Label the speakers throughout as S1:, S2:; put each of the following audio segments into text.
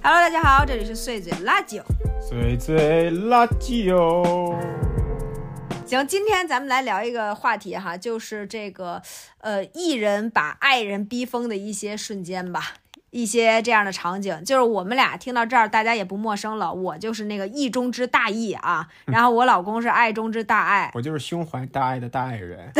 S1: Hello，大家好，这里是碎嘴辣酒。
S2: 碎嘴辣酒。
S1: 行，今天咱们来聊一个话题哈，就是这个呃，艺人把爱人逼疯的一些瞬间吧。一些这样的场景，就是我们俩听到这儿，大家也不陌生了。我就是那个意中之大义啊，然后我老公是爱中之大爱，
S2: 我就是胸怀大爱的大爱人。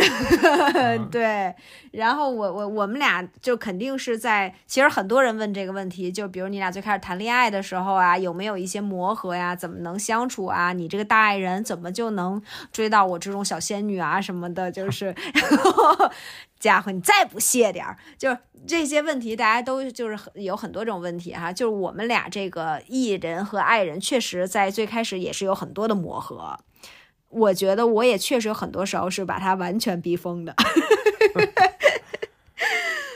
S1: 对，然后我我我们俩就肯定是在，其实很多人问这个问题，就比如你俩最开始谈恋爱的时候啊，有没有一些磨合呀？怎么能相处啊？你这个大爱人怎么就能追到我这种小仙女啊什么的？就是。家伙，你再不屑点儿，就是这些问题，大家都就是有很多种问题哈。就是我们俩这个艺人和爱人，确实在最开始也是有很多的磨合。我觉得我也确实有很多时候是把他完全逼疯的。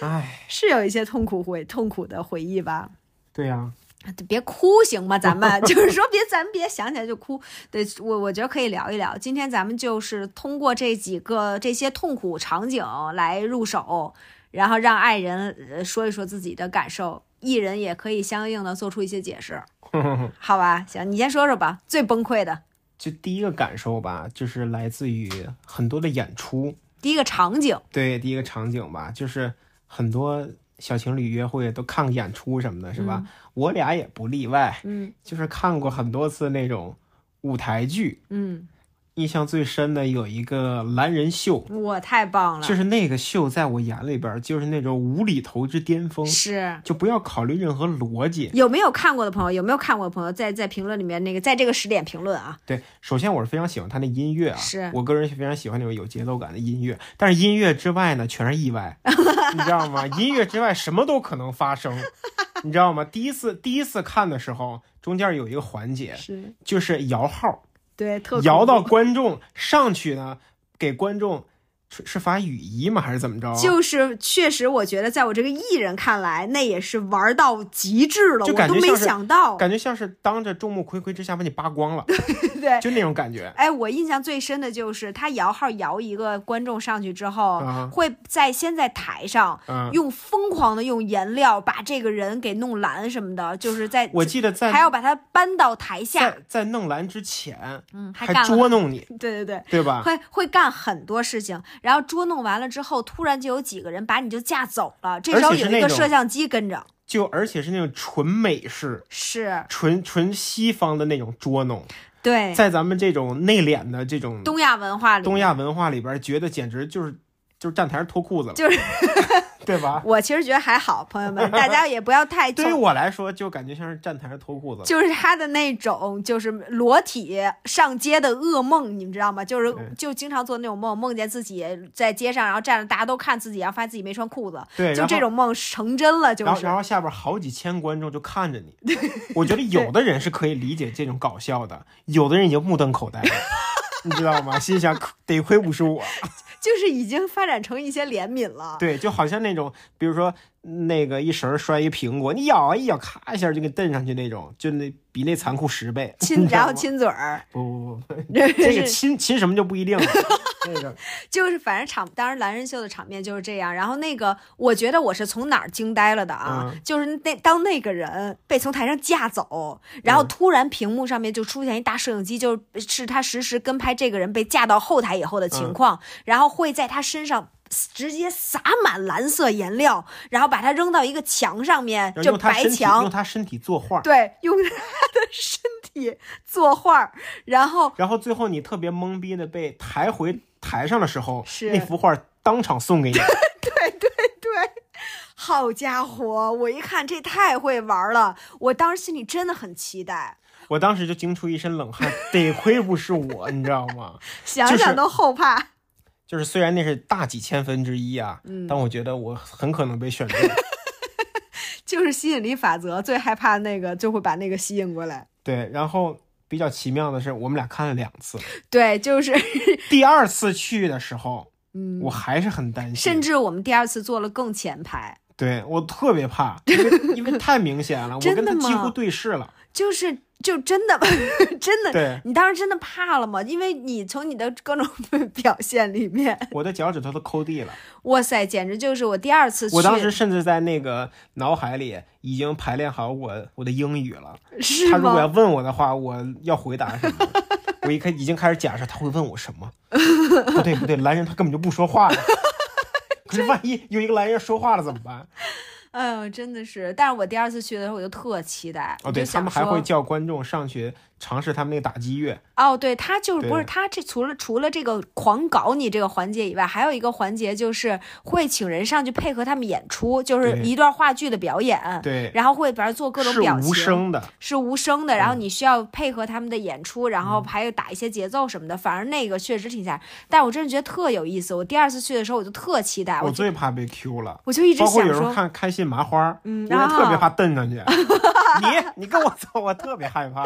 S2: 哎，
S1: 是有一些痛苦回痛苦的回忆吧？
S2: 对呀。
S1: 别哭行吗？咱们 就是说，别咱们别想起来就哭。对我，我觉得可以聊一聊。今天咱们就是通过这几个这些痛苦场景来入手，然后让爱人说一说自己的感受，艺人也可以相应的做出一些解释，好吧？行，你先说说吧。最崩溃的，
S2: 就第一个感受吧，就是来自于很多的演出。
S1: 第一个场景，
S2: 对，第一个场景吧，就是很多。小情侣约会都看演出什么的，是吧？我俩也不例外，
S1: 嗯，
S2: 就是看过很多次那种舞台剧，
S1: 嗯。
S2: 印象最深的有一个蓝人秀，
S1: 我，太棒了！
S2: 就是那个秀，在我眼里边就是那种无厘头之巅峰，
S1: 是，
S2: 就不要考虑任何逻辑。
S1: 有没有看过的朋友？有没有看过的朋友？在在评论里面那个，在这个时点评论啊。
S2: 对，首先我是非常喜欢他那音乐啊，
S1: 是
S2: 我个人非常喜欢那种有节奏感的音乐。但是音乐之外呢，全是意外，你知道吗？音乐之外什么都可能发生，你知道吗？第一次第一次看的时候，中间有一个环节
S1: 是，
S2: 就是摇号。
S1: 对，
S2: 摇到 观众上去呢，给观众。是是发雨衣吗？还是怎么着？
S1: 就是确实，我觉得在我这个艺人看来，那也是玩到极致了。
S2: 就感觉
S1: 没想到，
S2: 感觉像是当着众目睽睽之下把你扒光了。
S1: 对，
S2: 就那种感觉。
S1: 哎，我印象最深的就是他摇号摇一个观众上去之后，会在先在台上用疯狂的用颜料把这个人给弄蓝什么的，就是在
S2: 我记得在
S1: 还要把他搬到台下，
S2: 在弄蓝之前，
S1: 嗯，
S2: 还捉弄你。
S1: 对对对，
S2: 对吧？
S1: 会会干很多事情。然后捉弄完了之后，突然就有几个人把你就架走了。这时候有一个摄像机跟着，
S2: 就而且是那种纯美式，
S1: 是
S2: 纯纯西方的那种捉弄。
S1: 对，
S2: 在咱们这种内敛的这种
S1: 东亚文化里，
S2: 东亚文化里边，觉得简直就是就是站台上脱裤子了，
S1: 就是。
S2: 对吧？
S1: 我其实觉得还好，朋友们，大家也不要太。
S2: 对于我来说，就感觉像是站台上脱裤子。
S1: 就是他的那种，就是裸体上街的噩梦，你们知道吗？就是就经常做那种梦，梦见自己在街上，然后站着，大家都看自己，然后发现自己没穿裤子。
S2: 对，
S1: 就这种梦成真了，就是。
S2: 然后，然后下边好几千观众就看着你。我觉得有的人是可以理解这种搞笑的，有的人已经目瞪口呆了，你知道吗？心想 得亏不是我。
S1: 就是已经发展成一些怜悯了，
S2: 对，就好像那种，比如说那个一绳摔一苹果，你咬啊一咬，咔一下就给蹬上去那种，就那比那残酷十倍。
S1: 亲，然后亲嘴儿？
S2: 不不 不，这个亲亲什么就不一定了。那个
S1: 就是反正场，当时蓝人秀的场面就是这样。然后那个，我觉得我是从哪儿惊呆了的啊？就是那当那个人被从台上架走，然后突然屏幕上面就出现一大摄影机，就是他实时跟拍这个人被架到后台以后的情况，然后。会在他身上直接撒满蓝色颜料，然后把它扔到一个墙上面，就白墙，
S2: 用他身体作画，
S1: 对，用他的身体作画，然后，
S2: 然后最后你特别懵逼的被抬回台上的时候，
S1: 是
S2: 那幅画当场送给你，
S1: 对对对，好家伙，我一看这太会玩了，我当时心里真的很期待，
S2: 我当时就惊出一身冷汗，得亏不是我，你知道吗？
S1: 想想都后怕。
S2: 就是虽然那是大几千分之一啊，但我觉得我很可能被选中。
S1: 就是吸引力法则，最害怕那个就会把那个吸引过来。
S2: 对，然后比较奇妙的是，我们俩看了两次。
S1: 对，就是
S2: 第二次去的时候，嗯，我还是很担心。
S1: 甚至我们第二次坐了更前排。
S2: 对我特别怕，因为因为太明显了，我跟他几乎对视了。
S1: 就是就真的 真的，
S2: 对，
S1: 你当时真的怕了吗？因为你从你的各种表 现里面，
S2: 我的脚趾头都抠地了。
S1: 哇塞，简直就是我第二次去，
S2: 我当时甚至在那个脑海里已经排练好我我的英语了。
S1: 是
S2: 他如果要？问我的话，我要回答什么？我一开已经开始假设他会问我什么。不对不对，蓝人他根本就不说话了。可是万一有一个蓝人说话了怎么办？
S1: 哎呦，真的是！但是我第二次去的时候，我就特期待，
S2: 哦，对他们还会叫观众上去尝试他们那个打击乐。
S1: 哦，对他就是不是他这除了除了这个狂搞你这个环节以外，还有一个环节就是会请人上去配合他们演出，就是一段话剧的表演，
S2: 对，
S1: 然后会比如做各种表情，是
S2: 无声的。
S1: 是无声的，然
S2: 嗯
S1: 后你需要配合他们的演出，然后还有打一些节奏什么的，反而那个确实挺吓人，但我真的觉得特有意思。我第二次去的时候，我就特期待，
S2: 我
S1: 我
S2: 最怕被 Q 了。
S1: 我就一直
S2: 包括有时候
S1: 想说，
S2: 看开心麻花，
S1: 嗯，
S2: 我就特别怕瞪上去。你你跟我走，我特别害怕。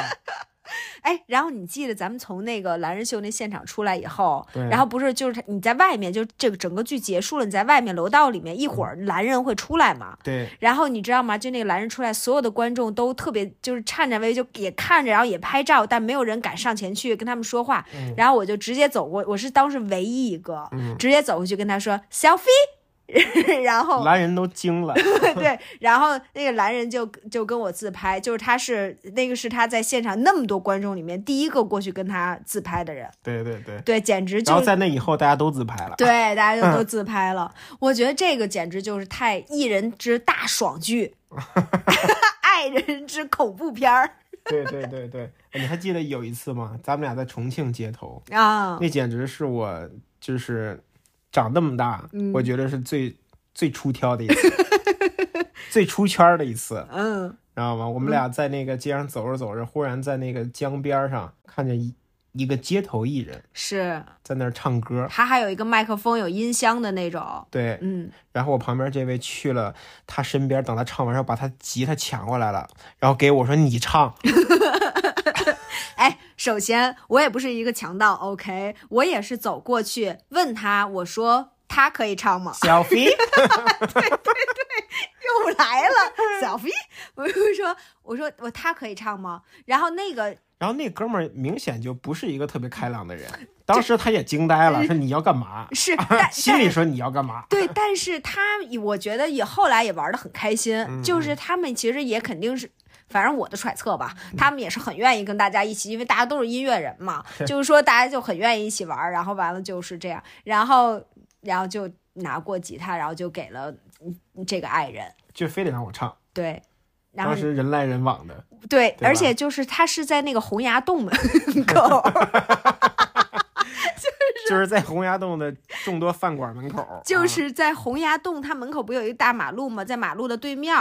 S1: 哎，然后你记得咱们从那个蓝人秀那现场出来以后，
S2: 对
S1: 然后不是就是你在外面，就这个整个剧结束了，你在外面楼道里面，一会儿蓝人会出来嘛。
S2: 对，
S1: 然后你知道吗？就那个蓝人出来，所有的观众都特别就是颤颤巍巍，就也看着，然后也拍照，但没有人敢上前去跟他们说话。
S2: 嗯
S1: 然后我就直接走过，我是当时唯一一个、
S2: 嗯
S1: 直接走过去跟他说 selfie，然后
S2: 蓝人都惊了。
S1: 对，然后那个蓝人就就跟我自拍，就是他是那个是他在现场那么多观众里面第一个过去跟他自拍的人，
S2: 对对对。
S1: 对，简直
S2: 然后
S1: 就。
S2: 在那以后，大家都自拍了。
S1: 对，大家就都自拍了。我觉得这个简直就是太艺人之大爽剧，爱人之恐怖片儿
S2: 对对对对，哎你还记得有一次吗？咱们俩在重庆街头，
S1: 啊！
S2: 那简直是我就是长那么大，
S1: 嗯。
S2: 我觉得是最最出挑的一次，最出圈的一次，
S1: 嗯，
S2: 知道吗？我们俩在那个街上走着走着，忽然在那个江边上看见一一个街头艺人
S1: 是。
S2: 在那儿唱歌，
S1: 他还有一个麦克风有音箱的那种，
S2: 对，
S1: 嗯，
S2: 然后我旁边这位去了他身边，等他唱完然后，把他吉他抢过来了，然后给我说你唱，
S1: 哎，首先我也不是一个强盗，OK，我也是走过去问他，我说他可以唱吗
S2: ？selfie，
S1: 又来了，小飞，我就说，我说我他可以唱吗？然后那个
S2: 然后那哥们儿明显就不是一个特别开朗的人，当时他也惊呆了，说你要干嘛？
S1: 是，但
S2: 心里说你要干嘛？
S1: 对，但是他我觉得也后来也玩的很开心，
S2: 嗯
S1: 就是他们其实也肯定是。反正我的揣测吧，他们也是很愿意跟大家一起，因为大家都是音乐人嘛，就是说大家就很愿意一起玩儿，然后完了就是这样，然后然后就拿过吉他，然后就给了嗯这个爱人，
S2: 就非得让我唱，
S1: 对，然后
S2: 当时人来人往的，
S1: 对，
S2: 对
S1: 而且就是他是在那个洪崖洞门口，
S2: 就是在洪崖洞的众多饭馆门口，
S1: 就
S2: 啊
S1: 是在洪崖洞，它门口不有一个大马路吗？在马路的对面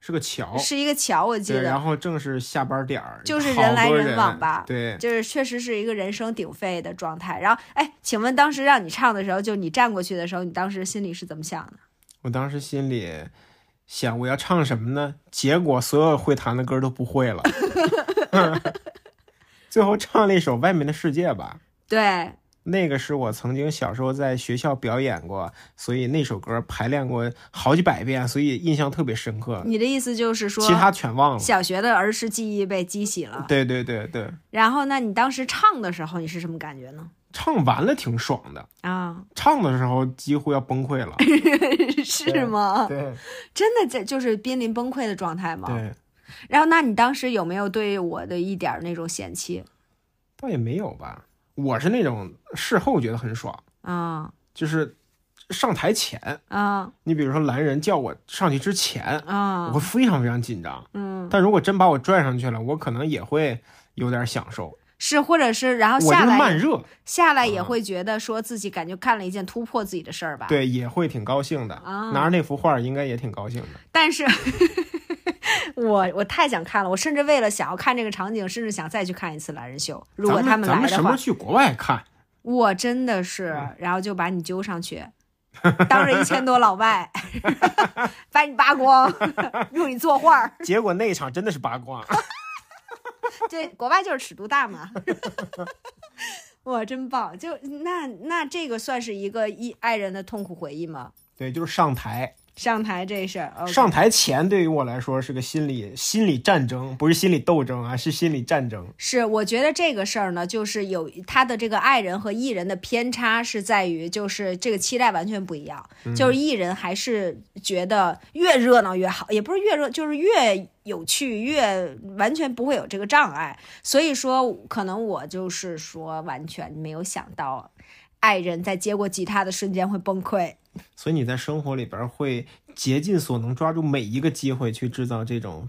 S2: 是个桥，
S1: 是一个桥，我记
S2: 得，然，后正是下班点儿，
S1: 就是人来人往吧
S2: 对，
S1: 就是确实是一个人声鼎沸的状态。然后，哎，请问当时让你唱的时候，就你站过去的时候，你当时心里是怎么想的？
S2: 我当时心里想我要唱什么呢？结果所有会弹的歌都不会了，最后唱了一首《外面的世界》吧。
S1: 对，
S2: 那个是我曾经小时候在学校表演过，所以那首歌排练过好几百遍，所以印象特别深刻。
S1: 你的意思就是说，
S2: 其他全忘了。
S1: 小学的儿时记忆被激起了。
S2: 对对对对，
S1: 然后，那你当时唱的时候，你是什么感觉呢？
S2: 唱完了挺爽的，
S1: 啊，
S2: 唱的时候几乎要崩溃了。
S1: 是吗？
S2: 对
S1: 真的在就是濒临崩溃的状态吗？
S2: 对，
S1: 然后，那你当时有没有对我的一点儿那种嫌弃
S2: 倒也没有吧。我是那种事后觉得很爽，
S1: 啊
S2: 就是上台前，
S1: 啊
S2: 你比如说蓝人叫我上去之前啊，我
S1: 啊
S2: 会非常非常紧张。
S1: 嗯，
S2: 但如果真把我拽上去了，我可能也会有点享受。
S1: 是，或者是然后下来
S2: 慢热，
S1: 下来也
S2: 啊
S1: 会觉得说自己感觉干了一件突破自己的事儿吧？。
S2: 对，也会挺高兴的。
S1: 啊
S2: 拿着那幅画，应该也挺高兴的。
S1: 但是 我我太想看了，我甚至为了想要看这个场景，甚至想再去看一次蓝人秀。如果他
S2: 们
S1: 来的话
S2: 们什么时候，去国外看？
S1: 我真的是，
S2: 嗯
S1: 然后就把你揪上去，当着一千多老外，把你扒光，用你作画儿。
S2: 结果那一场真的是扒光。
S1: 这国外就是尺度大嘛。哇，真棒！就那那这个算是一个一爱人的痛苦回忆吗？
S2: 对，就是上台
S1: 上台这事儿
S2: 上台前对于我来说是个心理心理战争，不是心理斗争啊，是心理战争。
S1: 是，我觉得这个事儿呢，就是有他的这个爱人和艺人的偏差是在于，就是这个期待完全不一样。就是艺人还是觉得越热闹越好，也不是越热，就是越有趣，越完全不会有这个障碍。所以说，可能我就是说完全没有想到，爱人在接过吉他的瞬间会崩溃。
S2: 所以你在生活里边会竭尽所能抓住每一个机会去制造这种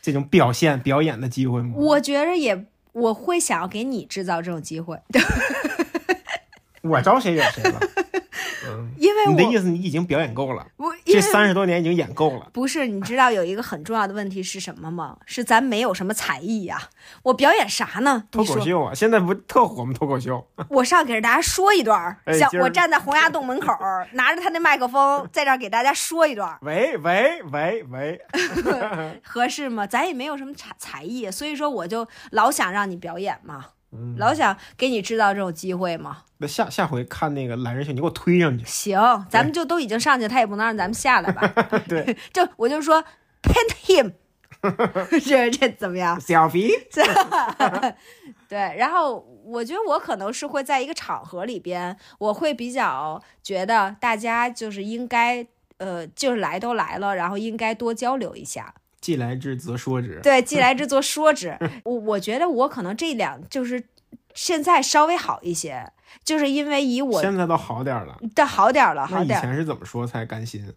S2: 这种表现表演的机会吗？
S1: 我觉着也。我会想要给你制造这种机会，
S2: 我招谁惹谁了？嗯，
S1: 因为
S2: 你的意思你已经表演够了，
S1: 我
S2: 这三十多年已经演够了。
S1: 不是，你知道有一个很重要的问题是什么吗？是咱没有什么才艺呀、我表演啥呢？
S2: 脱，口秀啊，现在不特火吗？脱口秀，
S1: 我上给大家说一段像我站在洪崖洞门口儿，拿着他那麦克风，在这儿给大家说一段儿，
S2: 喂喂喂喂，
S1: 合适吗？咱也没有什么才才艺，所以说我就老想让你表演嘛，
S2: 嗯
S1: 老想给你制造这种机会嘛。
S2: 那下下回看那个懒人秀，你给我推上去。
S1: 行，咱们就都已经上去，他也不能让咱们下来吧？
S2: 对，
S1: 就我就说 paint him，这这怎么样？
S2: 小皮，
S1: 对，然后我觉得我可能是会在一个场合里边，我会比较觉得大家就是应该，呃，就是来都来了，然后应该多交流一下。
S2: 既来之则说之。
S1: 对，既来之则说之。我我觉得我可能这两就是现在稍微好一些，就是因为以我
S2: 现在都好点了。
S1: 但好点了，
S2: 那以
S1: 好点儿。
S2: 前是怎么说才甘心？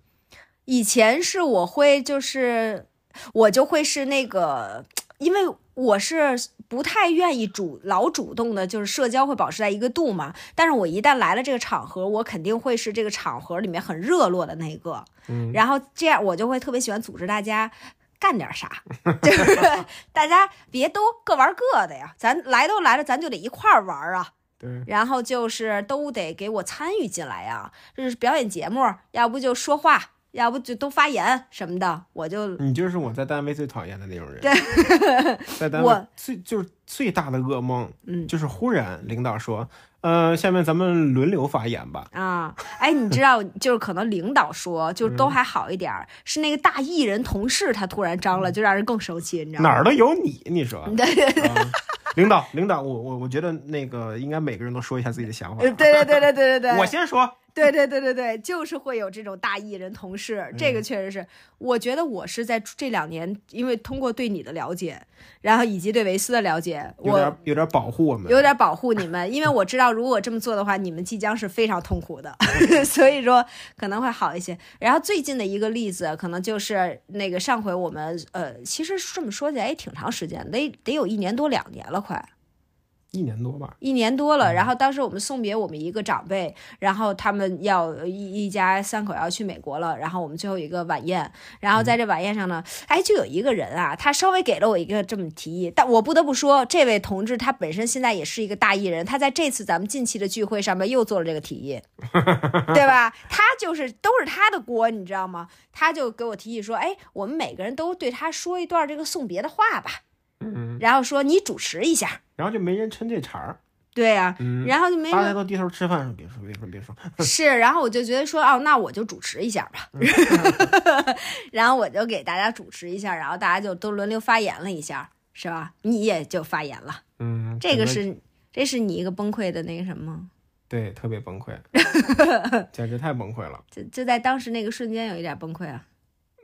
S1: 以前是我会就是我就会是那个，因为我是不太愿意主老主动的，就是社交会保持在一个度嘛。但是我一旦来了这个场合，我肯定会是这个场合里面很热络的那一个。
S2: 嗯，
S1: 然后这样我就会特别喜欢组织大家。干点啥，就是大家别都各玩各的呀，咱来都来了，咱就得一块儿玩啊。
S2: 对，
S1: 然后就是都得给我参与进来呀，这是表演节目，要不就说话，要不就都发言什么的，我就
S2: 你就是我在单位最讨厌的那种人。
S1: 对，
S2: 在单位
S1: 我
S2: 最就是最大的噩梦，
S1: 嗯
S2: 就是忽然领导说，呃，下面咱们轮流发言吧。
S1: 啊，哎，你知道，就是可能领导说，就
S2: 嗯
S1: 都还好一点儿，是那个大艺人同事他突然张了，就让人更生气，你知道吗？
S2: 哪儿都有你，你说？
S1: 对对对
S2: 啊领导，领导，我我我觉得那个应该每个人都说一下自己的想法。
S1: 对对对对对对对，
S2: 我先说，
S1: 对对对对对，就是会有这种大艺人同事，这个确实是，我觉得我是在这两年，因为通过对你的了解，然后以及对维斯的了解，我
S2: 有点有点保护我们。
S1: 有点保护你们，因为我知道如果我这么做的话，你们即将是非常痛苦的，所以说可能会好一些。然后最近的一个例子，可能就是那个上回我们呃，其实这么说起来也挺长时间，得得有一年多两年了，快。
S2: 一年多吧，
S1: 一年多了，然后当时我们送别我们一个长辈，然后他们要一一家三口要去美国了，然后我们最后一个晚宴，然后在这晚宴上呢，哎，就有一个人啊，他稍微给了我一个这么提议，但我不得不说，这位同志他本身现在也是一个大艺人，他在这次咱们近期的聚会上面又做了这个提议，对吧？他就是都是他的锅，你知道吗？他就给我提议说，哎，我们每个人都对他说一段这个送别的话吧，
S2: 嗯，
S1: 然后说你主持一下，
S2: 然后就没人抻这茬儿，
S1: 对呀、
S2: 嗯，
S1: 然后就没人
S2: 大家都低头吃饭，说别说别说别说，
S1: 是，然后我就觉得说，哦，那我就主持一下吧，然后我就给大家主持一下，然后大家就都轮流发言了一下，是吧？你也就发言了，
S2: 嗯，
S1: 这个是这是你一个崩溃的那个什么，
S2: 对特别崩溃，简直太崩溃了，
S1: 就就在当时那个瞬间有一点崩溃啊。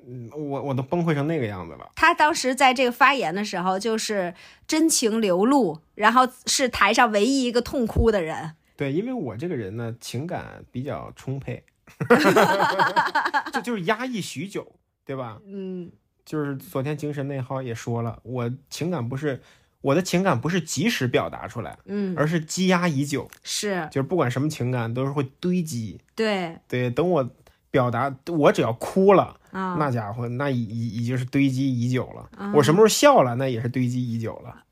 S2: 嗯，我我都崩溃成那个样子了，
S1: 他当时在这个发言的时候，就是真情流露，然后是台上唯一一个痛哭的人。
S2: 对，因为我这个人呢，情感比较充沛，就就是压抑许久，对吧？
S1: 嗯
S2: 就是昨天精神内耗也说了，我情感不是我的情感不是及时表达出来，
S1: 嗯，
S2: 而是积压已久，
S1: 是
S2: 就是不管什么情感都是会堆积。
S1: 对
S2: 对，等我表达，我只要哭了，
S1: 啊，
S2: 那家伙那已已已经是堆积已久了。
S1: 啊
S2: 我什么时候笑了，那也是堆积已久了。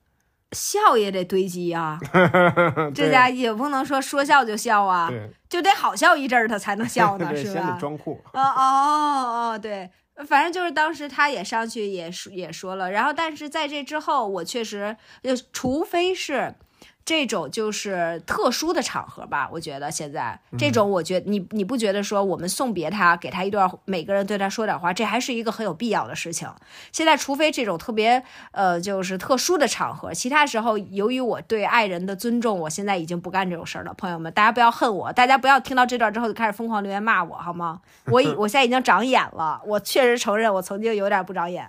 S1: 笑也得堆积啊，这
S2: 对
S1: 家也不能说说笑就笑啊，就得好笑一阵儿，他才能笑呢，
S2: 对，
S1: 是
S2: 先得
S1: 吧？
S2: 装酷。
S1: 哦哦哦，对，反正就是当时他也上去也说也说了，然后但是在这之后，我确实就除非是这种就是特殊的场合吧，我觉得现在
S2: 嗯
S1: 这种，我觉得你你不觉得说我们送别他，给他一段，每个人对他说点话，这还是一个很有必要的事情。现在除非这种特别呃就是特殊的场合，其他时候由于我对爱人的尊重，我现在已经不干这种事儿了。朋友们，大家不要恨我，大家不要听到这段之后就开始疯狂留言骂我好吗？我已 我现在已经长眼了，我确实承认我曾经有点不长眼。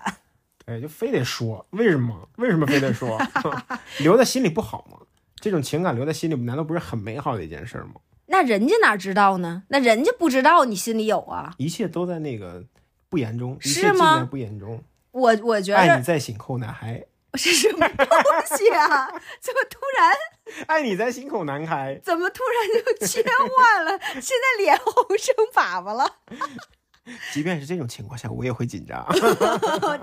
S2: 哎，就非得说，为什么？为什么非得说？留在心里不好吗？这种情感留在心里，难道不是很美好的一件事吗？
S1: 那人家哪知道呢？那人家不知道你心里有啊。
S2: 一切都在那个不言中，
S1: 是吗
S2: 不言中。
S1: 我我觉得
S2: 爱你在心口难开，
S1: 是什么东西啊？怎么突然
S2: 爱你在心口难开。
S1: 怎么突然就切换了？现在脸红生粑粑了！
S2: 即便是这种情况下，我也会紧张。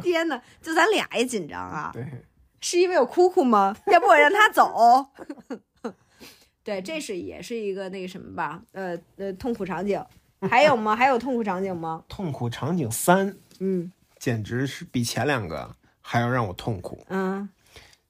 S1: 天哪，就咱俩也紧张啊！
S2: 对，
S1: 是因为有哭哭吗？要不我让他走。对，这是也是一个那个什么吧？呃呃，痛苦场景。还有吗？还有痛苦场景吗？
S2: 痛苦场景三
S1: 嗯
S2: 简直是比前两个还要让我痛苦。
S1: 嗯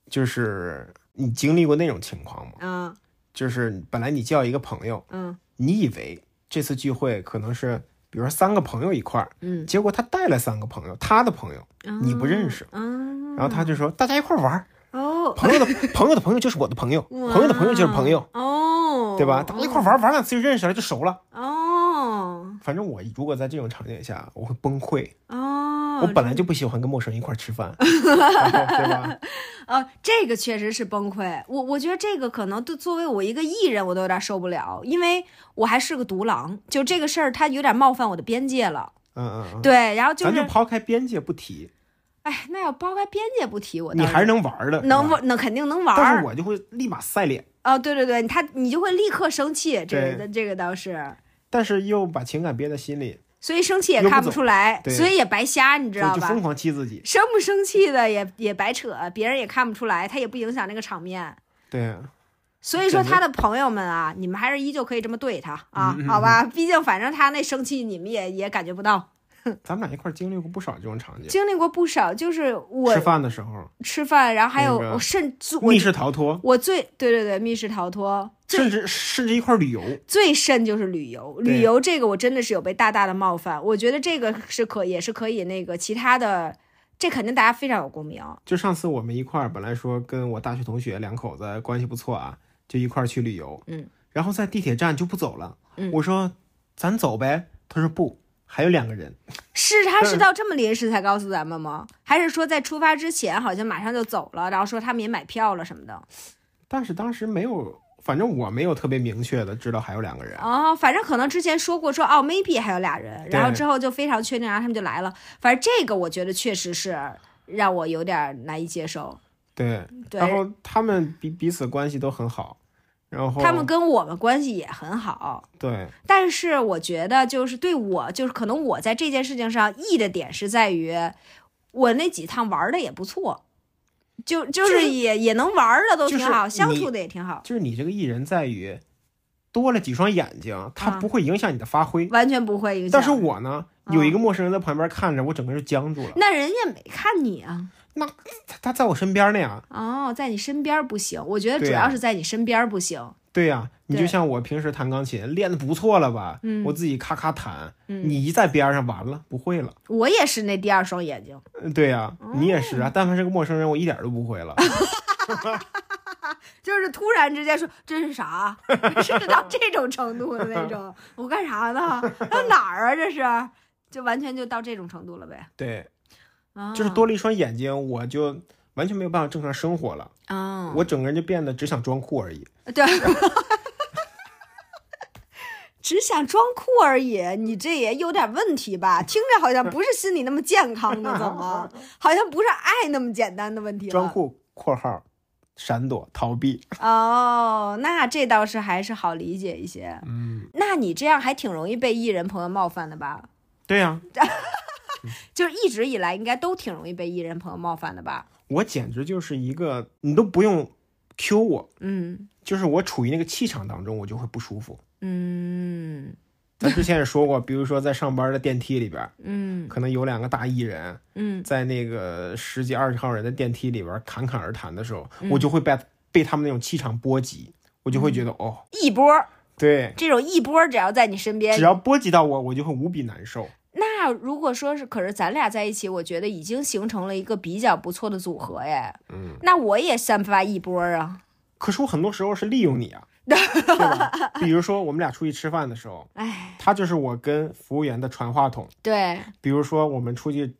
S2: 就是你经历过那种情况吗？
S1: 嗯
S2: 就是本来你叫一个朋友，
S1: 嗯
S2: 你以为这次聚会可能是，比如说三个朋友一块儿，
S1: 嗯，
S2: 结果他带了三个朋友，他的朋友你不认识，
S1: 嗯，
S2: 然后他就说大家一块儿玩儿，
S1: 哦，
S2: 朋友的朋友的朋友就是我的朋友，朋友的朋友就是朋友，
S1: 哦，
S2: 对吧？大家一块儿玩儿玩两次就认识了，就熟了。
S1: 哦。
S2: 反正我如果在这种场景下，我会崩溃。
S1: 哦，
S2: 我本来就不喜欢跟陌生人一块儿吃饭，对吧？
S1: 呃，这个确实是崩溃。我我觉得这个可能都作为我一个艺人，我都有点受不了，因为我还是个独狼，就这个事儿，它有点冒犯我的边界了。
S2: 嗯嗯嗯，
S1: 对，然后就，
S2: 咱就是抛开边界不提，
S1: 哎，那要抛开边界不提，我倒
S2: 你还是能玩儿的，
S1: 能玩，那肯定能玩儿。
S2: 但是我就会立马晒脸，
S1: 哦，对对对，他你就会立刻生气，这个
S2: 对
S1: 这个倒是，
S2: 但是又把情感憋在心里，
S1: 所以生气也看不出来，所以也白瞎，你知道吧
S2: 就就疯？狂气自己。
S1: 生不生气的也也白扯，别人也看不出来，他也不影响那个场面。
S2: 对，
S1: 所以说他的朋友们啊，你们还是依旧可以这么对他啊，
S2: 嗯嗯
S1: 好吧？毕竟反正他那生气，你们也也感觉不到。
S2: 咱们俩一块儿经历过不少这种场景。
S1: 经历过不少，就是我
S2: 吃饭的时候，
S1: 吃饭，然后还有我甚至
S2: 密室逃脱，
S1: 我最对对对密室逃脱，
S2: 甚至甚至一块儿旅游，
S1: 最甚就是旅游，旅游这个我真的是有被大大的冒犯，我觉得这个是可也是可以那个其他的，这肯定大家非常有共鸣。
S2: 就上次我们一块儿，本来说跟我大学同学两口子关系不错啊，就一块儿去旅游，
S1: 嗯，
S2: 然后在地铁站就不走了，
S1: 嗯
S2: 我说咱走呗，他说不，还有两个人，
S1: 是他是到这么临时才告诉咱们吗？还是说在出发之前好像马上就走了，然后说他们也买票了什么的？
S2: 但是当时没有，反正我没有特别明确的知道还有两个人，
S1: 哦，反正可能之前说过说哦，maybe 还有俩人，然后之后就非常确定，然后他们就来了。反正这个我觉得确实是让我有点难以接受。
S2: 对，
S1: 对，
S2: 然后他们彼彼此关系都很好，然后
S1: 他们跟我们关系也很好，
S2: 对
S1: 但是我觉得就是对我就是可能我在这件事情上意的点是在于，我那几趟玩的也不错。就就
S2: 就是
S1: 是也也能玩的都挺
S2: 就是
S1: 好，相处的也挺好，
S2: 就是你这个艺人在于多了几双眼睛，他
S1: 啊
S2: 不会影响你的发挥，
S1: 完全不会影响。
S2: 但是我呢，
S1: 啊
S2: 有一个陌生人在旁边看着，我整个人就僵住了。
S1: 那人家没看你啊，
S2: 他他在我身边那样，
S1: 哦，在你身边不行，我觉得主要是在你身边不行。
S2: 对呀，你就像我平时弹钢琴练的不错了吧，
S1: 嗯
S2: 我自己咔咔弹，
S1: 嗯
S2: 你一在边上完了不会了。
S1: 我也是那第二双眼睛，
S2: 嗯对呀，
S1: 哦
S2: 你也是啊，但凡是个陌生人，我一点都不会了。
S1: 就是突然之间说这是啥，是到这种程度的那种，我干啥呢？到哪儿啊？这是，就完全就到这种程度了呗。
S2: 对，
S1: 啊，
S2: 就是多了一双眼睛，我就完全没有办法正常生活了，
S1: 啊，
S2: 我整个人就变得只想装酷而已。
S1: 对。只想装酷而已，你这也有点问题吧？听着好像不是心理那么健康的，怎么？好像不是爱那么简单的问题了。
S2: 装酷（括号闪躲逃避
S1: 哦，那这倒是还是好理解一些）。。
S2: 嗯，
S1: 那你这样还挺容易被艺人朋友冒犯的吧？
S2: 对呀，
S1: 就是一直以来应该都挺容易被艺人朋友冒犯的吧？
S2: 我简直就是一个，你都不用 Q 我，
S1: 嗯。
S2: 就是我处于那个气场当中，我就会不舒服。
S1: 嗯。
S2: 咱之前也说过，比如说在上班的电梯里边，
S1: 嗯。
S2: 可能有两个大艺人
S1: 嗯。
S2: 在那个十几二十号人的电梯里边侃侃而谈的时候，
S1: 嗯。
S2: 我就会被被他们那种气场波及，我就会觉得、哦，
S1: 一波
S2: 对，
S1: 这种一波只要在你身边
S2: 只，要波及到我，我就会无比难受。
S1: 那如果说是，可是咱俩在一起，我觉得已经形成了一个比较不错的组合耶。
S2: 嗯，
S1: 那我也散发一波儿啊。
S2: 可是我很多时候是利用你啊，对吧？比如说我们俩出去吃饭的时候，
S1: 哎，
S2: 他就是我跟服务员的传话筒。
S1: 对
S2: 比如说我们出去，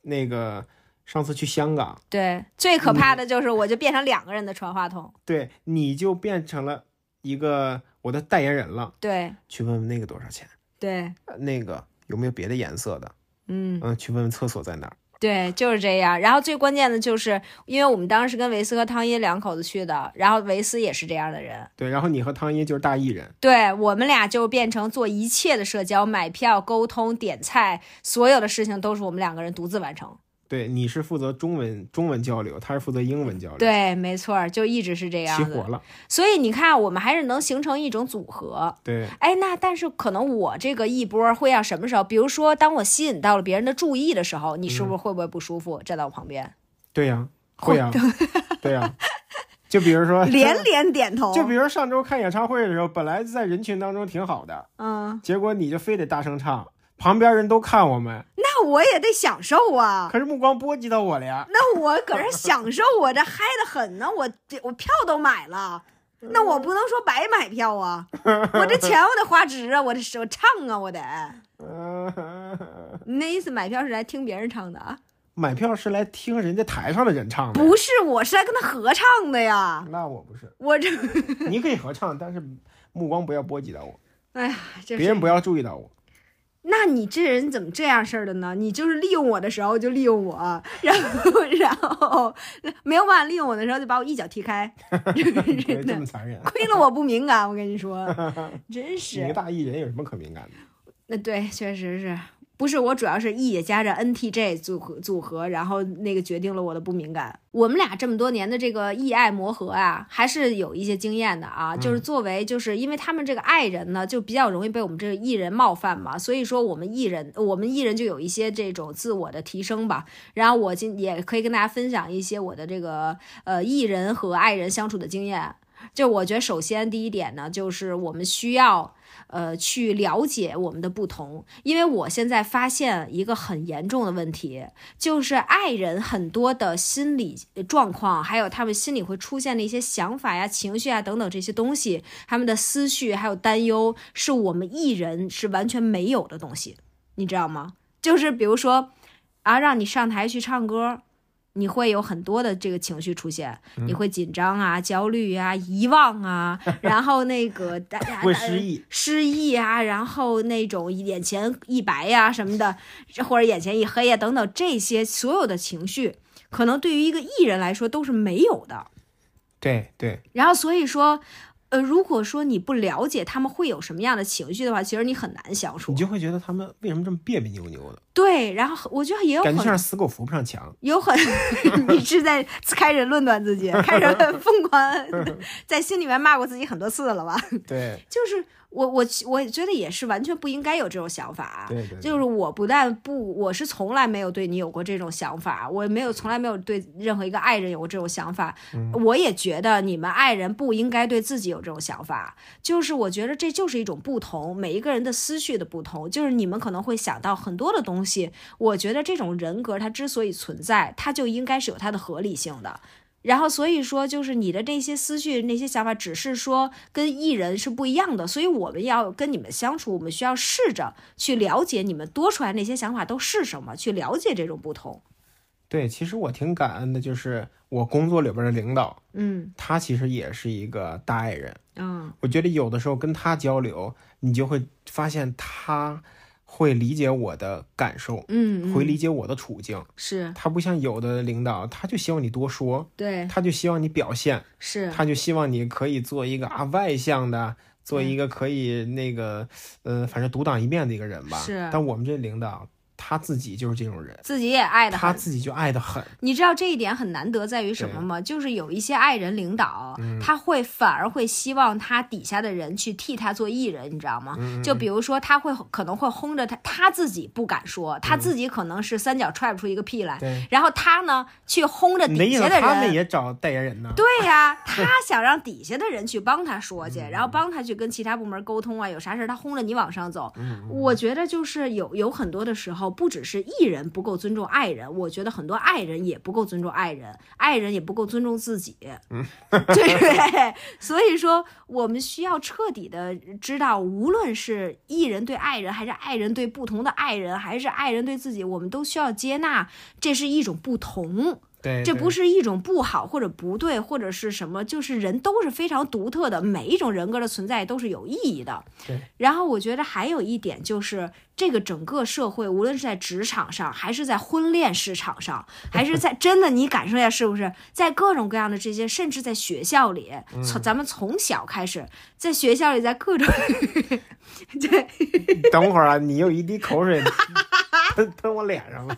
S2: 那个上次去香港，
S1: 对，最可怕的就是我就变成两个人的传话筒。
S2: 对，你就变成了一个我的代言人了，
S1: 对
S2: 去问问那个多少钱，
S1: 对，
S2: 呃那个有没有别的颜色的，
S1: 嗯，
S2: 嗯，去问问厕所在哪儿。
S1: 对，就是这样。然后最关键的就是，因为我们当时跟维斯和汤因两口子去的，然后维斯也是这样的人。
S2: 对，然后你和汤一就是大艺人，
S1: 对我们俩就变成做一切的社交、买票、沟通、点菜，所有的事情都是我们两个人独自完成。
S2: 对，你是负责中文中文交流，他是负责英文交流，，
S1: 对，没错儿，就一直是这样的。
S2: 齐活了。
S1: 所以你看，我们还是能形成一种组合。
S2: 对，
S1: 哎，那但是可能我这个一波会要什么时候？比如说，当我吸引到了别人的注意的时候，你是不是会不会不舒服？站到我旁边，
S2: 对呀，会呀，对呀。就比如说，
S1: 连连点头。
S2: 就比如上周看演唱会的时候，本来在人群当中挺好的，
S1: 嗯，
S2: 结果你就非得大声唱，旁边人都看我们，
S1: 那我也得享受啊。
S2: 可是目光波及到我了呀。
S1: 那我搁这享受，我这嗨的很呢，我这我票都买了，那我不能说白买票啊，我这钱我得花值啊，我这我唱啊，我得。
S2: 嗯，
S1: 你那意思买票是来听别人唱的啊？
S2: 买票是来听人家台上的人唱的，
S1: 不是，我是来跟他合唱的呀。
S2: 那我不是，
S1: 我这，
S2: 你可以合唱，但是目光不要波及到我，
S1: 哎呀，这
S2: 别人不要注意到我。
S1: 那你这人怎么这样事儿的呢？你就是利用我的时候就利用我，然后然后没有办法利用我的时候就把我一脚踢开，真的
S2: 这么残忍。
S1: 亏了我不敏感，我跟你说，真
S2: 你个
S1: 是。
S2: 大艺人有什么可敏感的？
S1: 那对，确实是不是我主要是 E 也加着 NTJ 组合组合，然后那个决定了我的不敏感。我们俩这么多年的这个意爱磨合啊，还是有一些经验的啊。就是作为，就是因为他们这个爱人呢，就比较容易被我们这个艺人冒犯嘛，所以说我们艺人，我们艺人就有一些这种自我的提升吧。然后我今也可以跟大家分享一些我的这个呃艺人和爱人相处的经验。就我觉得，首先第一点呢，就是我们需要呃去了解我们的不同，因为我现在发现一个很严重的问题，就是爱人很多的心理状况，还有他们心里会出现的一些想法呀、情绪啊等等这些东西，他们的思绪还有担忧，是我们艺人是完全没有的东西，你知道吗？就是比如说啊，让你上台去唱歌。你会有很多的这个情绪出现，你会紧张啊、焦虑啊、遗忘啊，然后那个大家
S2: 会失忆，
S1: 失忆啊，然后那种眼前一白呀、什么的，或者眼前一黑呀、等等这些所有的情绪，可能对于一个艺人来说都是没有的。
S2: 对对，
S1: 然后所以说，呃，如果说你不了解他们会有什么样的情绪的话，其实你很难相处
S2: 你。就会觉得他们为什么这么别别扭扭的，
S1: 对，然后我觉得也有
S2: 感觉
S1: 很
S2: 像是死狗扶不上墙。
S1: 有很，你是在开始论断自己，开始 疯狂 在心里面骂过自己很多次了吧？
S2: 对
S1: 就是我我我觉得也是完全不应该有这种想法。
S2: 对对，
S1: 就是我不但不，我是从来没有对你有过这种想法，我没有从来没有对任何一个爱人有过这种想法。我也觉得你们爱人不应该对自己有这种想法。就是我觉得这就是一种不同，每一个人的思绪的不同。就是你们可能会想到很多的东西，我觉得这种人格它之所以存在，它就应该是有它的合理性的。然后所以说，就是你的这些思绪、那些想法，只是说跟艺人是不一样的，所以我们要跟你们相处，我们需要试着去了解你们多出来那些想法都是什么，去了解这种不同。
S2: 对，其实我挺感恩的，就是我工作里边的领导，
S1: 嗯
S2: 他其实也是一个大爱人。
S1: 嗯
S2: 我觉得有的时候跟他交流，你就会发现他会理解我的感受，
S1: 嗯，
S2: 会理解我的处境。
S1: 是
S2: 他不像有的领导，他就希望你多说，
S1: 对
S2: 他就希望你表现，
S1: 是
S2: 他就希望你可以做一个啊外向的，做一个可以那个呃，反正独当一面的一个人吧。
S1: 是
S2: 但我们这领导他自己就是这种人，
S1: 自己也爱的很。
S2: 他自己就爱的很。
S1: 你知道这一点很难得在于什么吗？就是有一些爱人领导，
S2: 嗯
S1: 他会反而会希望他底下的人去替他做艺人，你知道吗？
S2: 嗯
S1: 就比如说他会可能会轰着他，他自己不敢说，他
S2: 嗯
S1: 自己可能是三脚踹不出一个屁来，
S2: 对，
S1: 然后他呢去轰着底下的
S2: 他们
S1: 人。
S2: 也找代言人呢？
S1: 对呀，他想让底下的人去帮他说
S2: 嗯
S1: 去，然后帮他去跟其他部门沟通啊，有啥事儿他轰着你往上走。
S2: 嗯
S1: 我觉得就是有有很多的时候，不只是艺人不够尊重爱人，我觉得很多爱人也不够尊重爱人，爱人也不够尊重自己，
S2: 嗯
S1: 对不对？所以说，我们需要彻底的知道，无论是艺人对爱人，还是爱人对不同的爱人，还是爱人对自己，我们都需要接纳，这是一种不同。
S2: 对，对
S1: 这不是一种不好或者不对，或者是什么，就是人都是非常独特的，每一种人格的存在都是有意义的。
S2: 对。
S1: 然后我觉得还有一点就是，这个整个社会，无论是在职场上，还是在婚恋市场上，还是 在真的，你感受一下是不是，在各种各样的这些，甚至在学校里，
S2: 嗯
S1: 从咱们从小开始，在学校里，在各种，对，
S2: 等会儿啊，你有一滴口水喷喷我脸上了，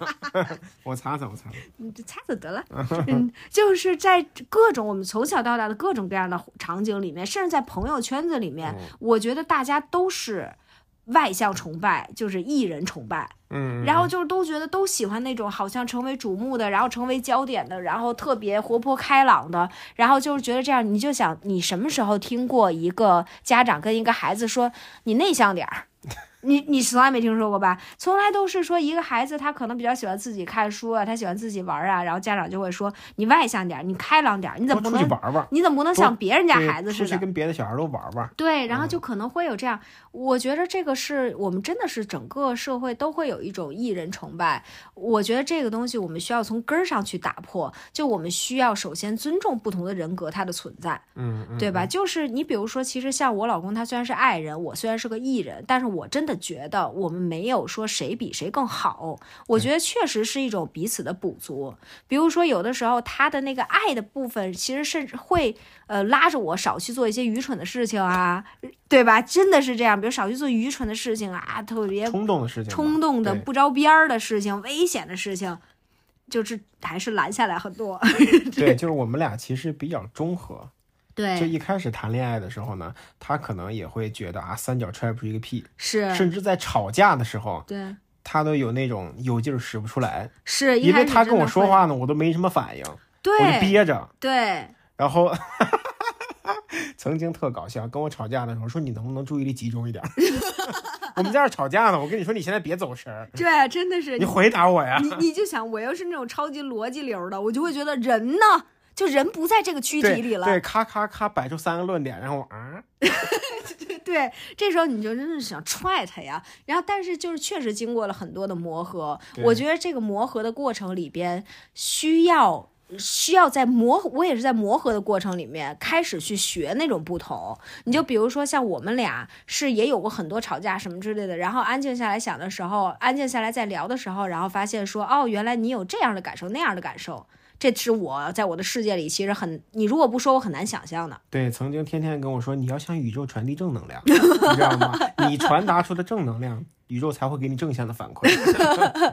S2: 我擦擦，我擦擦。
S1: 你就擦擦得了。嗯，就是在各种我们从小到大的各种各样的场景里面，甚至在朋友圈子里面，我觉得大家都是外向崇拜，就是艺人崇拜。
S2: 嗯，
S1: 然后就是都觉得都喜欢那种好像成为瞩目的，然后成为焦点的，然后特别活泼开朗的，然后就是觉得这样，你就想你什么时候听过一个家长跟一个孩子说你内向点儿？你你从来没听说过吧？从来都是说一个孩子他可能比较喜欢自己看书啊，他喜欢自己玩啊，然后家长就会说你外向点儿，你开朗点儿，你怎么不
S2: 能出去
S1: 能
S2: 玩玩，
S1: 你怎么不能像别人家孩子似的？
S2: 出去跟别的小孩都玩玩。
S1: 对，然后
S2: 嗯
S1: 就可能会有这样，我觉得这个是我们真的是整个社会都会有一种艺人崇拜。我觉得这个东西我们需要从根儿上去打破，就我们需要首先尊重不同的人格它的存在，
S2: 嗯嗯，
S1: 对吧？就是你比如说，其实像我老公他虽然是爱人，我虽然是个艺人，但是我真的觉得我们没有说谁比谁更好，我觉得确实是一种彼此的补足。比如说有的时候他的那个爱的部分，其实甚至会呃拉着我少去做一些愚蠢的事情啊，对吧？真的是这样，比如少去做愚蠢的事情啊，特别
S2: 冲动的事情，
S1: 冲动的、不着边儿的事情、危险的事情，就是还是拦下来很多。
S2: 对，就是我们俩其实比较中和。就，一开始谈恋爱的时候呢，他可能也会觉得啊，三脚踹不出一个屁，
S1: 是，
S2: 甚至在吵架的时候，
S1: 对，
S2: 他都有那种有劲儿使不出来，
S1: 是，
S2: 因为他跟我说话呢，我都没什么反应，我就憋着。
S1: 对，
S2: 然后 曾经特搞笑，跟我吵架的时候说你能不能注意力集中一点儿？我们在这儿吵架呢，我跟你说你现在别走神儿，
S1: 对，真的是
S2: 你回答我呀。
S1: 你你就想，我要是那种超级逻辑流的，我就会觉得人呢，就人不在这个躯体里了。
S2: 对，咔咔咔摆出三个论点，然后我啊，
S1: 对，这时候你就真的是想踹他呀。然后，但是就是确实经过了很多的磨合，我觉得这个磨合的过程里边需要。需要在磨，我也是在磨合的过程里面开始去学那种不同。你就比如说像我们俩是也有过很多吵架什么之类的，然后安静下来想的时候，安静下来再聊的时候，然后发现说，哦，原来你有这样的感受，那样的感受，这是我在我的世界里其实很，你如果不说，我很难想象的。
S2: 对，曾经天天跟我说你要向宇宙传递正能量，你知道吗？你传达出的正能量，宇宙才会给你正向的反馈。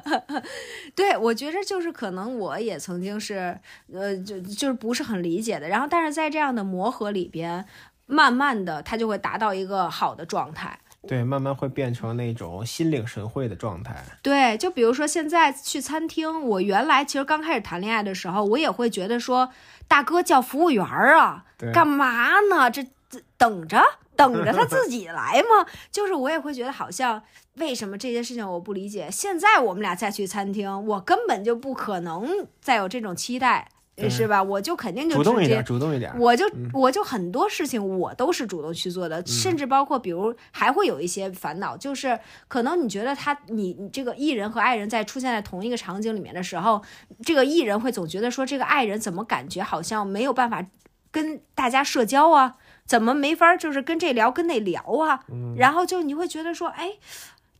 S1: 对，我觉着就是可能我也曾经是，呃，就就是不是很理解的，然后但是在这样的磨合里边，慢慢的它就会达到一个好的状态。
S2: 对，慢慢会变成那种心领神会的状态。
S1: 对，就比如说现在去餐厅，我原来其实刚开始谈恋爱的时候，我也会觉得说，大哥叫服务员儿啊，干嘛呢？这这等着等着他自己来吗？就是我也会觉得好像为什么这些事情我不理解。现在我们俩再去餐厅，我根本就不可能再有这种期待，
S2: 对
S1: 是吧？我就肯定就直接
S2: 主动一点，主动一点。
S1: 我就我就很多事情我都是主动去做的，甚至包括比如还会有一些烦恼，就是可能你觉得他你你这个艺人和爱人在出现在同一个场景里面的时候，这个艺人会总觉得说这个爱人怎么感觉好像没有办法跟大家社交啊，怎么没法就是跟这聊跟那聊啊，然后就你会觉得说哎，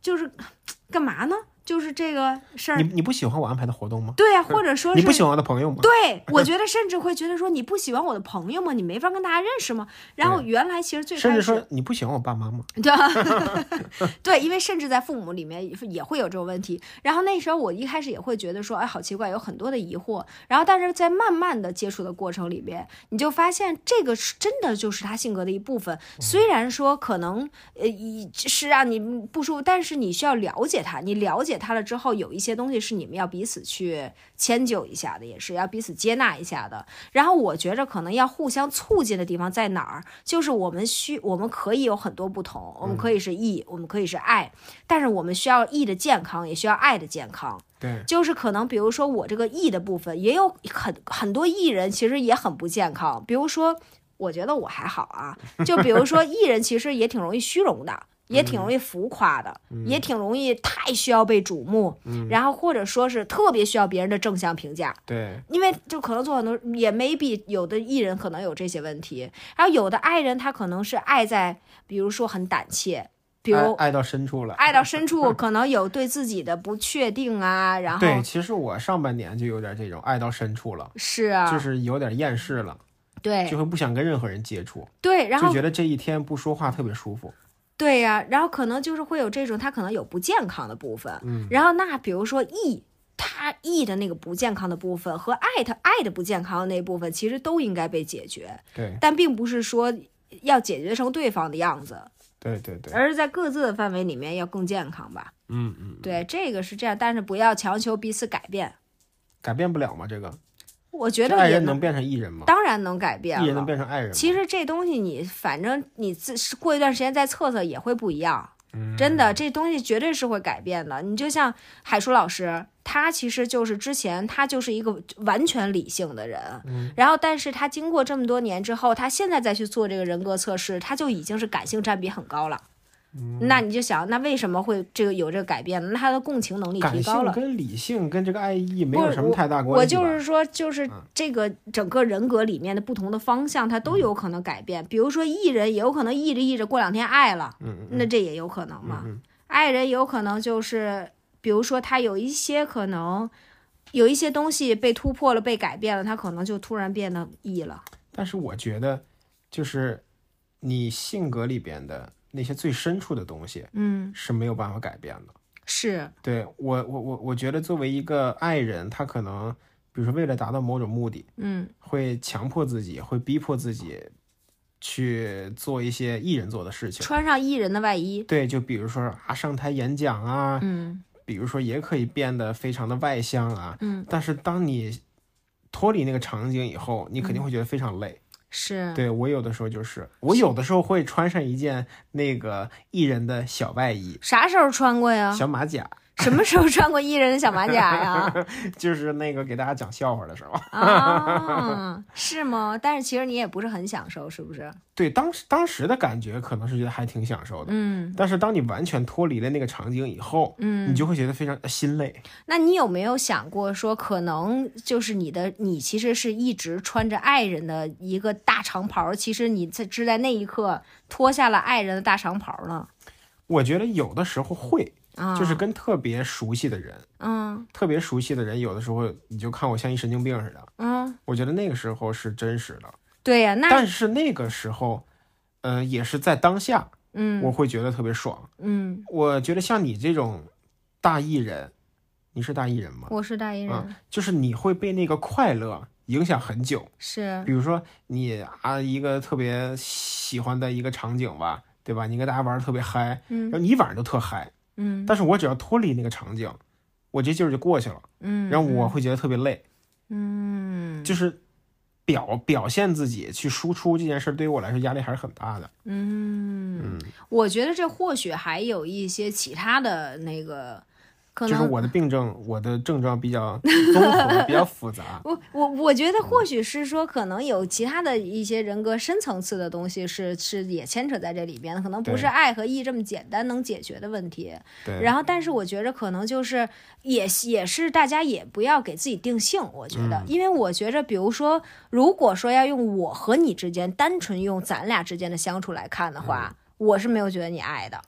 S1: 就是 干嘛呢？就是这个事儿
S2: 你。你不喜欢我安排的活动吗？
S1: 对呀、或者说是
S2: 你不喜欢我的朋友吗？
S1: 对，我觉得甚至会觉得说你不喜欢我的朋友吗？你没法跟大家认识吗？然后原来其实最
S2: 甚至
S1: 开始
S2: 说你不喜欢我爸妈吗？
S1: 对吧？对，因为甚至在父母里面也也会有这种问题。然后那时候我一开始也会觉得说，哎，好奇怪，有很多的疑惑。然后但是在慢慢的接触的过程里边，你就发现这个是真的就是他性格的一部分。虽然说可能呃一是让你不舒服，但是你需要了解他。你了解他了之后，有一些东西是你们要彼此去迁就一下的，也是要彼此接纳一下的。然后我觉着可能要互相促进的地方在哪儿？就是我们需我们可以有很多不同，我们可以是义，我们可以是爱，但是我们需要义的健康，也需要爱的健康。
S2: 对，
S1: 就是可能比如说我这个义的部分，也有很很多艺人其实也很不健康，比如说我觉得我还好啊，就比如说艺人其实也挺容易虚荣的。也挺容易浮夸的，也挺容易太需要被瞩目，然后或者说是特别需要别人的正向评价，
S2: 对，
S1: 因为就可能做很多也 maybe 有的艺人可能有这些问题，然后有的爱人他可能是爱在，比如说很胆怯，比如
S2: 爱爱到深处了。
S1: 爱到深处 可能有对自己的不确定啊，然后
S2: 对，其实我上半年就有点这种爱到深处了，
S1: 是啊，
S2: 就是有点厌世了，
S1: 对
S2: 就会不想跟任何人接触，
S1: 对，然后
S2: 就觉得这一天不说话特别舒服。
S1: 对呀、然后可能就是会有这种他可能有不健康的部分，
S2: 嗯，
S1: 然后那比如说 E。他 E 的那个不健康的部分和爱他爱的不健康的那部分，其实都应该被解决，
S2: 对，
S1: 但并不是说要解决成对方的样子，
S2: 对对对，
S1: 而是在各自的范围里面要更健康吧。
S2: 嗯嗯，
S1: 对，这个是这样，但是不要强求彼此改变。
S2: 改变不了吗？这个
S1: 我觉得爱
S2: 人能变成艺人吗？
S1: 当然能改变
S2: 艺人能
S1: 了。
S2: 变成爱人？
S1: 其实这东西你反正你自是过一段时间再测测也会不一样，
S2: 嗯
S1: 真的，这东西绝对是会改变的。你就像海叔老师，他其实就是之前他就是一个完全理性的人，
S2: 嗯
S1: 然后但是他经过这么多年之后，他现在再去做这个人格测试，他就已经是感性占比很高了。
S2: 嗯
S1: 那你就想，那为什么会这个有这个改变呢？那他的共情能力提高了。
S2: 性跟理性跟这个爱意没有什么太大关系我。
S1: 就是说，就是
S2: 嗯
S1: 这个整个人格里面的不同的方向，它都有可能改变。比如说，艺人也有可能艺着艺着，过两天爱了，那这也有可能嘛。
S2: 嗯
S1: 爱人有可能就是，比如说他有一些可能有一些东西被突破了、被改变了，他可能就突然变得异了。
S2: 但是我觉得，就是你性格里边的那些最深处的东西
S1: 嗯，
S2: 是没有办法改变的。
S1: 是，
S2: 对我，我我我觉得作为一个爱人，他可能比如说为了达到某种目的，
S1: 嗯
S2: 会强迫自己，会逼迫自己去做一些艺人做的事情。
S1: 穿上艺人的外衣。
S2: 对，就比如说啊，上台演讲啊，
S1: 嗯
S2: 比如说也可以变得非常的外向啊。
S1: 嗯，
S2: 但是当你脱离那个场景以后，你肯
S1: 嗯
S2: 定会觉得非常累。
S1: 是，
S2: 对我有的时候就是，我有的时候会穿上一件那个艺人的小外衣、
S1: 啥时候穿过呀？
S2: 小马甲，
S1: 什么时候穿过艺人的小马甲呀？
S2: 就是那个给大家讲笑话的时候。
S1: 啊，是吗？但是其实你也不是很享受，是不是？
S2: 对，当时当时的感觉可能是觉得还挺享受的，
S1: 嗯
S2: 但是当你完全脱离了那个场景以后，
S1: 嗯
S2: 你。就会觉得非常心累。
S1: 那你有没有想过说，可能就是你的你其实是一直穿着爱人的一个大长袍，其实你在是在那一刻脱下了爱人的大长袍呢？
S2: 我觉得有的时候会，
S1: 啊，
S2: 就是跟特别熟悉的人，
S1: 嗯
S2: 特别熟悉的人，有的时候你就看我像一神经病似的。
S1: 嗯，
S2: 我觉得那个时候是真实的，
S1: 对呀、那
S2: 但是那个时候，呃，也是在当下，
S1: 嗯
S2: 我会觉得特别爽。
S1: 嗯，
S2: 我觉得像你这种大艺人，你是大艺人吗？
S1: 我是大艺人，
S2: 嗯就是你会被那个快乐影响很久。
S1: 是
S2: 比如说你啊，一个特别喜欢的一个场景吧，对吧？你跟大家玩的特别嗨，
S1: 嗯
S2: 然后你一晚上都特嗨，
S1: 嗯。
S2: 但是我只要脱离那个场景，我这劲儿就过去了，
S1: 嗯，
S2: 然后我会觉得特别累，
S1: 嗯。
S2: 就是表表现自己去输出这件事儿，对于我来说压力还是很大的。
S1: 嗯，
S2: 嗯，
S1: 我觉得这或许还有一些其他的那个可
S2: 就是。我的病症，我的症状比较综合，比较复杂。
S1: 我我我觉得或许是说，可能有其他的一些人格深层次的东西是是也牵扯在这里边的，可能不是爱和义这么简单能解决的问题。
S2: 对，
S1: 然后，但是我觉着可能就是也也是大家也不要给自己定性，我觉得，
S2: 嗯
S1: 因为我觉着，比如说，如果说要用我和你之间单纯用咱俩之间的相处来看的话，
S2: 嗯
S1: 我是没有觉得你爱的。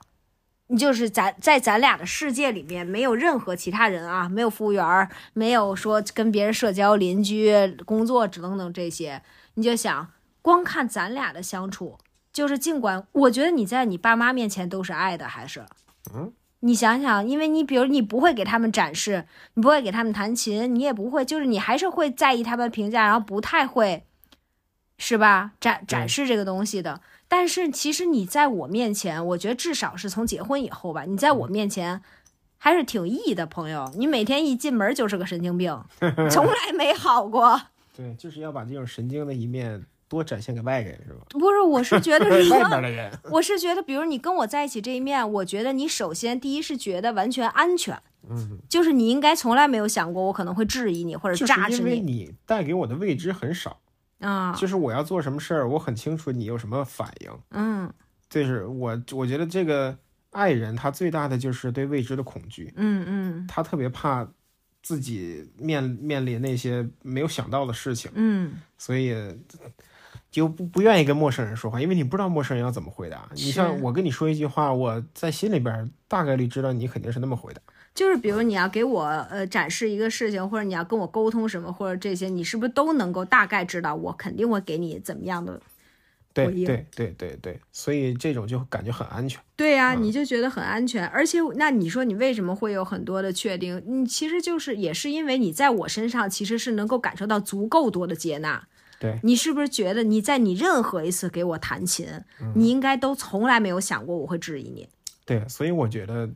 S1: 你就是咱在咱俩的世界里面没有任何其他人啊，没有服务员，没有说跟别人社交、邻居、工作等等这些，你就想光看咱俩的相处，就是尽管我觉得你在你爸妈面前都是爱的，还是
S2: 嗯。
S1: 你想想，因为你比如你不会给他们展示，你不会给他们弹琴，你也不会，就是你还是会在意他们评价，然后不太会，是吧？展展示这个东西的。但是其实你在我面前，我觉得至少是从结婚以后吧，你在我面前还是挺 E 的朋友。你每天一进门就是个神经病，从来没好过。
S2: 对，就是要把这种神经的一面多展现给外人，是吧？
S1: 不是，我是觉得
S2: 外
S1: 说，
S2: 面的人，
S1: 我是觉得，比如你跟我在一起这一面，我觉得你首先第一是觉得完全安全，
S2: 嗯，
S1: 就是你应该从来没有想过我可能会质疑你或者
S2: 就是
S1: 榨制
S2: 因为
S1: 你
S2: 你带给我的未知很少，
S1: 啊，
S2: 就是我要做什么事儿，我很清楚你有什么反应。
S1: 嗯
S2: 就是我我觉得这个爱人他最大的就是对未知的恐惧，
S1: 嗯嗯
S2: 他特别怕自己面面临那些没有想到的事情，
S1: 嗯，
S2: 所以就不不愿意跟陌生人说话，因为你不知道陌生人要怎么回答。你像我跟你说一句话，我在心里边大概率知道你肯定是那么回答。
S1: 就是比如你要给我呃展示一个事情，或者你要跟我沟通什么，或者这些，你是不是都能够大概知道我肯定会给你怎么样的？
S2: 对
S1: 回应
S2: 对对对对，所以这种就感觉很安全。
S1: 对呀、
S2: 嗯
S1: 你就觉得很安全，而且那你说你为什么会有很多的确定？你其实就是也是因为你在我身上其实是能够感受到足够多的接纳。
S2: 对
S1: 你是不是觉得你在你任何一次给我弹琴，你应该都从来没有想过我会质疑你？
S2: 对，所以我觉得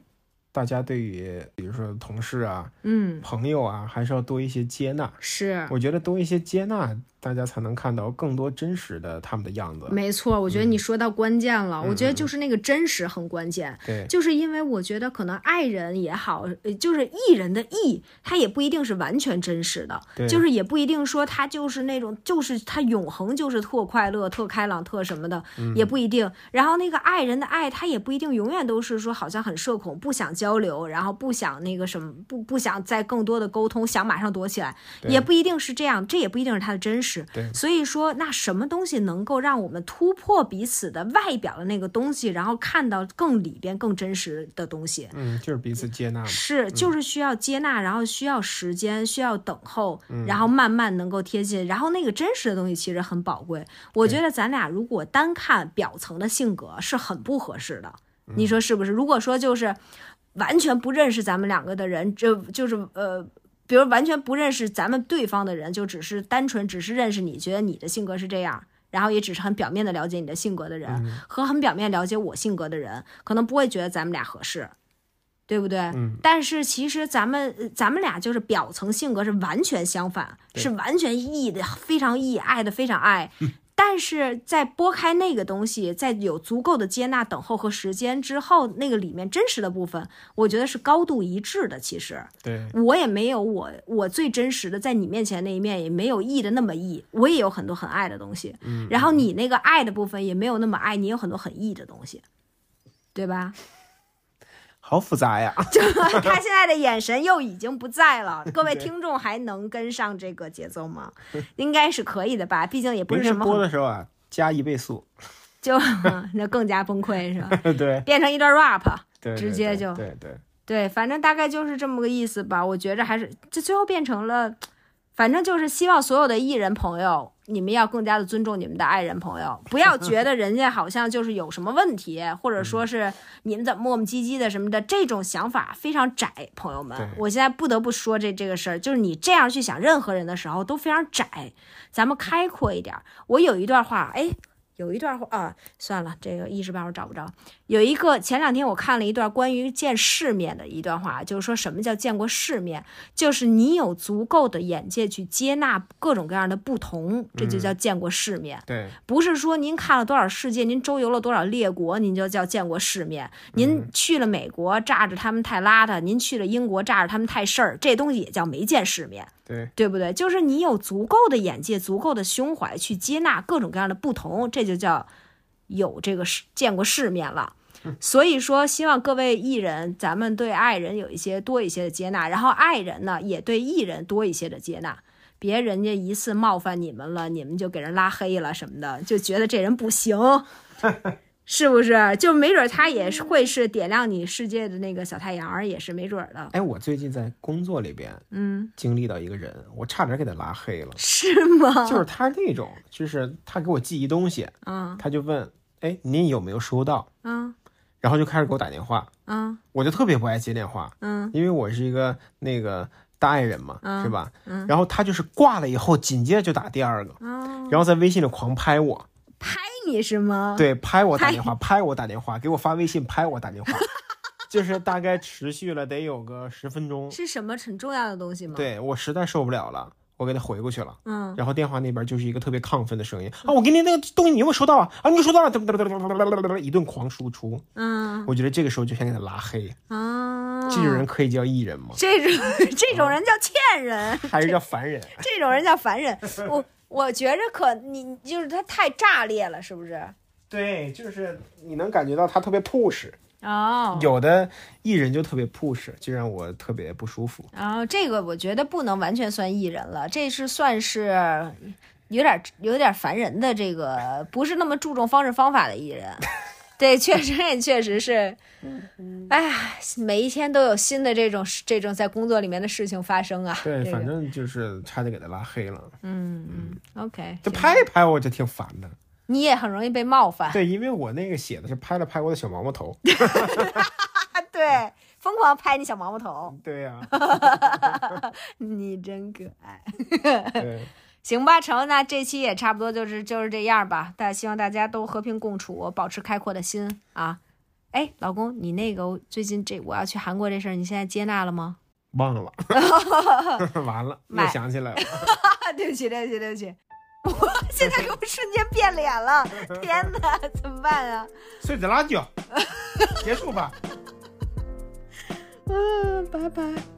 S2: 大家对于比如说同事啊、
S1: 嗯，
S2: 朋友啊，还是要多一些接纳。
S1: 是。
S2: 我觉得多一些接纳，大家才能看到更多真实的他们的样子。
S1: 没错，我觉得你说到关键了。
S2: 嗯
S1: 我觉得就是那个真实很关键，
S2: 对
S1: 就是因为我觉得可能爱人也好，呃就是艺人的艺，他也不一定是完全真实的，
S2: 对
S1: 就是也不一定说他就是那种，就是他永恒就是特快乐、特开朗、特什么的，
S2: 嗯
S1: 也不一定。然后那个爱人的爱，他也不一定永远都是说好像很社恐，不想交流，然后不想那个什么，不不想再更多的沟通，想马上躲起来，也不一定是这样，这也不一定是他的真实。
S2: 对
S1: 所以说，那什么东西能够让我们突破彼此的外表的那个东西，然后看到更里边更真实的东西？
S2: 嗯，就是彼此接纳。
S1: 是，就是需要接纳，然后需要时间，需要等候，
S2: 嗯
S1: 然后慢慢能够贴近，然后那个真实的东西其实很宝贵。我觉得咱俩如果单看表层的性格是很不合适的，
S2: 嗯
S1: 你说是不是？如果说就是完全不认识咱们两个的人，这就是呃。比如完全不认识咱们对方的人，就只是单纯只是认识你，觉得你的性格是这样，然后也只是很表面的了解你的性格的人，和很表面了解我性格的人，可能不会觉得咱们俩合适，对不对？
S2: 嗯，
S1: 但是其实咱们呃咱们俩就是表层性格是完全相反，是完全义的，非常义，爱的非常爱。但是在拨开那个东西，在有足够的接纳、等候和时间之后，那个里面真实的部分，我觉得是高度一致的。其实
S2: 对，
S1: 我也没有我我最真实的在你面前那一面，也没有意的那么意，我也有很多很爱的东西。
S2: 嗯，
S1: 然后你那个爱的部分也没有那么爱，你有很多很意的东西，对吧？
S2: 好复杂呀。
S1: 就 他现在的眼神又已经不在了，各位听众还能跟上这个节奏吗？应该是可以的吧，毕竟也不是什么
S2: 播的时候啊，加一倍速。
S1: 就那更加崩溃是吧？
S2: 对
S1: 变成一段 rap，
S2: 对，
S1: 直接就
S2: 对对
S1: 对，反正大概就是这么个意思吧。我觉着还是这最后变成了，反正就是希望所有的艺人朋友，你们要更加的尊重你们的爱人朋友，不要觉得人家好像就是有什么问题，或者说是你们怎么磨磨唧唧的什么的，这种想法非常窄，朋友们。我现在不得不说这这个事儿，就是你这样去想任何人的时候都非常窄，咱们开阔一点儿。我有一段话，哎。有一段话啊，算了，这个一时半会儿找不着。有一个前两天我看了一段关于见世面的一段话，就是说什么叫见过世面，就是你有足够的眼界去接纳各种各样的不同，这就叫见过世面。
S2: 对
S1: 不是说您看了多少世界，您周游了多少列国，您就叫见过世面。您去了美国，炸着他们太邋遢；您去了英国，炸着他们太事儿，这东西也叫没见世面。
S2: 对
S1: 对不对？就是你有足够的眼界、足够的胸怀去接纳各种各样的不同，这就叫有这个世见过世面了。所以说，希望各位艺人，咱们对爱人有一些多一些的接纳，然后爱人呢也对艺人多一些的接纳。别人家一次冒犯你们了，你们就给人拉黑了什么的，就觉得这人不行。是不是？就没准他也是会是点亮你世界的那个小太阳儿，也是没准的。
S2: 哎，我最近在工作里边
S1: 嗯，
S2: 经历到一个人，我差点给他拉黑了。
S1: 是吗？
S2: 就是他那种，就是他给我寄一东西，
S1: 嗯
S2: 他就问，哎，您有没有收到？
S1: 嗯
S2: 然后就开始给我打电话，
S1: 嗯
S2: 我就特别不爱接电话，
S1: 嗯
S2: 因为我是一个那个大爱人嘛，
S1: 嗯
S2: 是吧？
S1: 嗯
S2: 然后他就是挂了以后，紧接着就打第二个，
S1: 嗯，
S2: 然后在微信里狂拍我，
S1: 拍你是吗？，
S2: 对，拍我打电话，拍我打电话，给我发微信，拍我打电话，就是大概持续了得有个十分钟。
S1: 是什么很重要的东西吗？，
S2: 对我实在受不了了，我给他回过去了。
S1: 嗯
S2: 然后电话那边就是一个特别亢奋的声音啊！我给你那个东西，你有没有收到啊？啊，你收到了，一顿狂输出。
S1: 嗯
S2: 我觉得这个时候就想给他拉黑。
S1: 啊，
S2: 这种人可以叫艺人吗？
S1: 这种这种人叫欠人，
S2: 还是叫凡人？
S1: 这种人叫凡人。我我觉着可你就是他太炸裂了，是不是？
S2: 对，就是你能感觉到他特别 push，
S1: 哦，
S2: 有的艺人就特别 push，就让我特别不舒服。
S1: 然后这个我觉得不能完全算艺人了，这是算是有点有点烦人的这个，不是那么注重方式方法的艺人。对，确实也确实是，哎呀，每一天都有新的这种这种在工作里面的事情发生啊。
S2: 对，
S1: 这个
S2: 反正就是差点给他拉黑了。
S1: 嗯嗯，OK，
S2: 就拍一拍我就挺烦的。
S1: 你也很容易被冒犯。
S2: 对，因为我那个写的是拍了拍我的小毛毛头。
S1: 啊，对，疯狂拍你小毛毛头，
S2: 对呀、
S1: 你真可爱。
S2: 对，
S1: 行吧，成，那这期也差不多就是就是这样吧。但希望大家都和平共处，保持开阔的心啊。哎，老公，你那个最近这我要去韩国这事儿，你现在接纳了吗？
S2: 忘了，完了，又想起来了。
S1: 对不起，对不起，对不起，我现在给我瞬间变脸了，天哪，怎么办啊？
S2: 碎纸拉酒，结束吧。
S1: 嗯，拜拜。